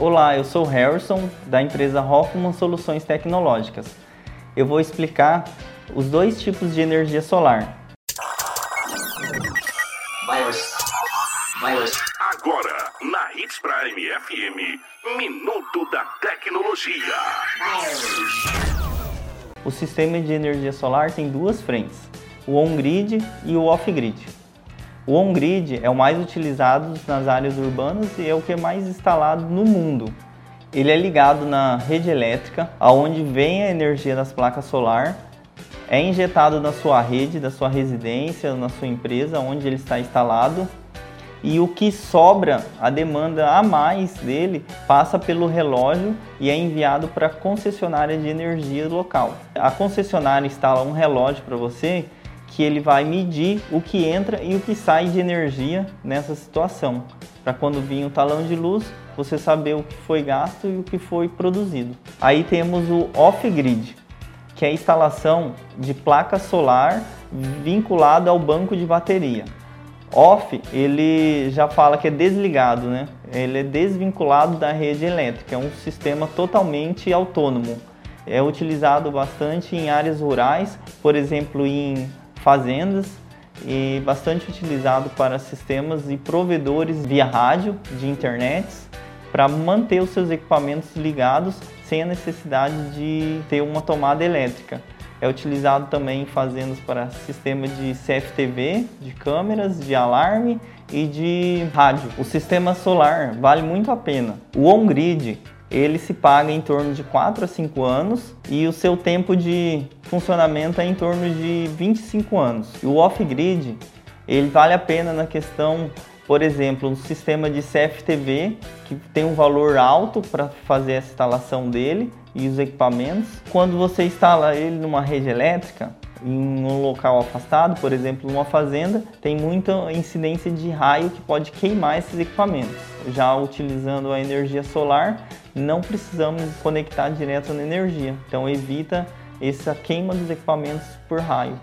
Olá, eu sou Harrison, da empresa Hoffman Soluções Tecnológicas. Eu vou explicar os dois tipos de energia solar. Agora, na Hits Prime FM, Minuto da Tecnologia. O sistema de energia solar tem duas frentes, o on-grid e o off-grid. O on-grid é o mais utilizado nas áreas urbanas e é o que é mais instalado no mundo. Ele é ligado na rede elétrica, aonde vem a energia das placas solar, é injetado na sua rede, da sua residência, na sua empresa, onde ele está instalado, e o que sobra, a demanda a mais dele, passa pelo relógio e é enviado para a concessionária de energia local. A concessionária instala um relógio para você que ele vai medir o que entra e o que sai de energia nessa situação, para quando vir o talão de luz, você saber o que foi gasto e o que foi produzido. Aí temos o off-grid, que é a instalação de placa solar vinculada ao banco de bateria. Off, ele já fala que é desligado, né? Ele é desvinculado da rede elétrica, é um sistema totalmente autônomo. É utilizado bastante em áreas rurais, por exemplo, em fazendas e bastante utilizado para sistemas e provedores via rádio de internet para manter os seus equipamentos ligados sem a necessidade de ter uma tomada elétrica. É utilizado também em fazendas para sistema de CFTV, de câmeras, de alarme e de rádio. O sistema solar vale muito a pena. O on-grid ele se paga em torno de 4 a 5 anos e o seu tempo de funcionamento é em torno de 25 anos. E o off-grid, ele vale a pena na questão, por exemplo, um sistema de CFTV que tem um valor alto para fazer essa instalação dele e os equipamentos. Quando você instala ele numa rede elétrica, em um local afastado, por exemplo, numa fazenda, tem muita incidência de raio que pode queimar esses equipamentos. Já utilizando a energia solar, não precisamos conectar direto na energia, então evita essa queima dos equipamentos por raio.